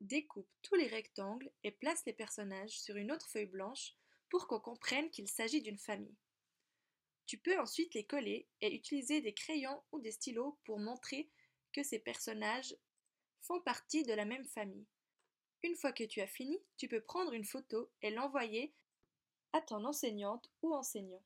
Découpe tous les rectangles et place les personnages sur une autre feuille blanche pour qu'on comprenne qu'il s'agit d'une famille. Tu peux ensuite les coller et utiliser des crayons ou des stylos pour montrer que ces personnages font partie de la même famille. Une fois que tu as fini, tu peux prendre une photo et l'envoyer à ton enseignante ou enseignant.